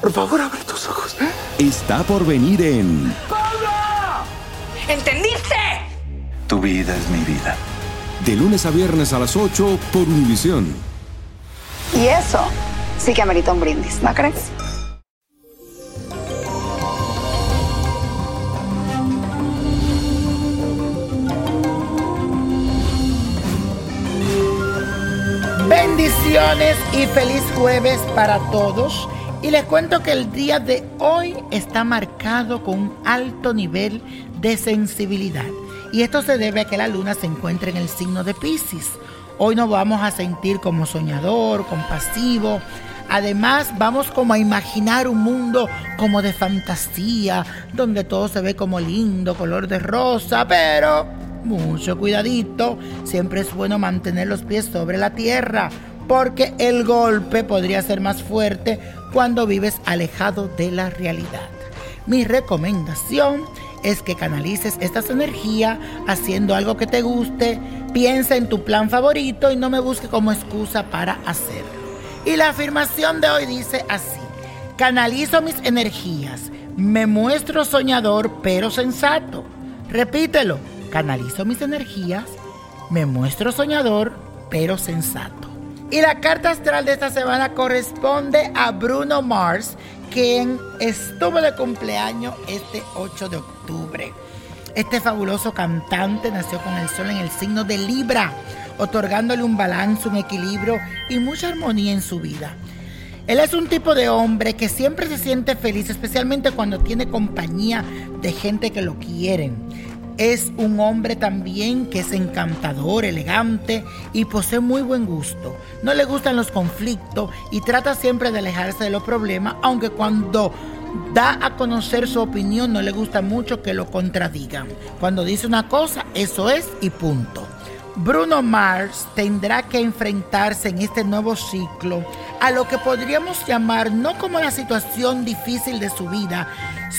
Por favor, abre tus ojos. está por venir en ¿Entendiste? Tu vida es mi vida. De lunes a viernes a las 8 por Univisión. Y eso sí que amerita un brindis, ¿no crees? Bendiciones y feliz jueves para todos. Y les cuento que el día de hoy está marcado con un alto nivel de sensibilidad. Y esto se debe a que la luna se encuentra en el signo de Pisces. Hoy nos vamos a sentir como soñador, compasivo. Además, vamos como a imaginar un mundo como de fantasía, donde todo se ve como lindo, color de rosa, pero mucho cuidadito. Siempre es bueno mantener los pies sobre la tierra, porque el golpe podría ser más fuerte cuando vives alejado de la realidad. Mi recomendación es que canalices estas energías haciendo algo que te guste, piensa en tu plan favorito y no me busque como excusa para hacerlo. Y la afirmación de hoy dice así, canalizo mis energías, me muestro soñador pero sensato. Repítelo, canalizo mis energías, me muestro soñador pero sensato. Y la carta astral de esta semana corresponde a Bruno Mars, quien estuvo de cumpleaños este 8 de octubre. Este fabuloso cantante nació con el sol en el signo de Libra, otorgándole un balance, un equilibrio y mucha armonía en su vida. Él es un tipo de hombre que siempre se siente feliz, especialmente cuando tiene compañía de gente que lo quieren. Es un hombre también que es encantador, elegante y posee muy buen gusto. No le gustan los conflictos y trata siempre de alejarse de los problemas, aunque cuando da a conocer su opinión no le gusta mucho que lo contradigan. Cuando dice una cosa, eso es y punto. Bruno Mars tendrá que enfrentarse en este nuevo ciclo a lo que podríamos llamar no como la situación difícil de su vida,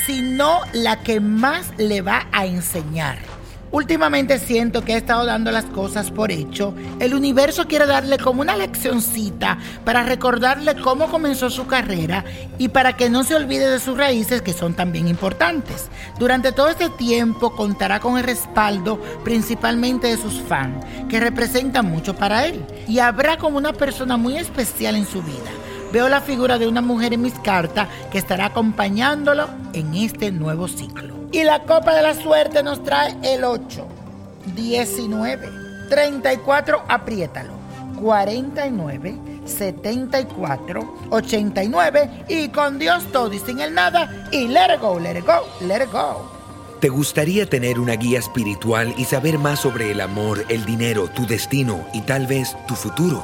sino la que más le va a enseñar. Últimamente siento que ha estado dando las cosas por hecho. El universo quiere darle como una leccioncita para recordarle cómo comenzó su carrera y para que no se olvide de sus raíces que son también importantes. Durante todo este tiempo contará con el respaldo principalmente de sus fans, que representan mucho para él. Y habrá como una persona muy especial en su vida. Veo la figura de una mujer en mis cartas que estará acompañándolo en este nuevo ciclo. Y la copa de la suerte nos trae el 8, 19, 34, apriétalo, 49, 74, 89 y con Dios todo y sin el nada y let go, let go, let it go. ¿Te gustaría tener una guía espiritual y saber más sobre el amor, el dinero, tu destino y tal vez tu futuro?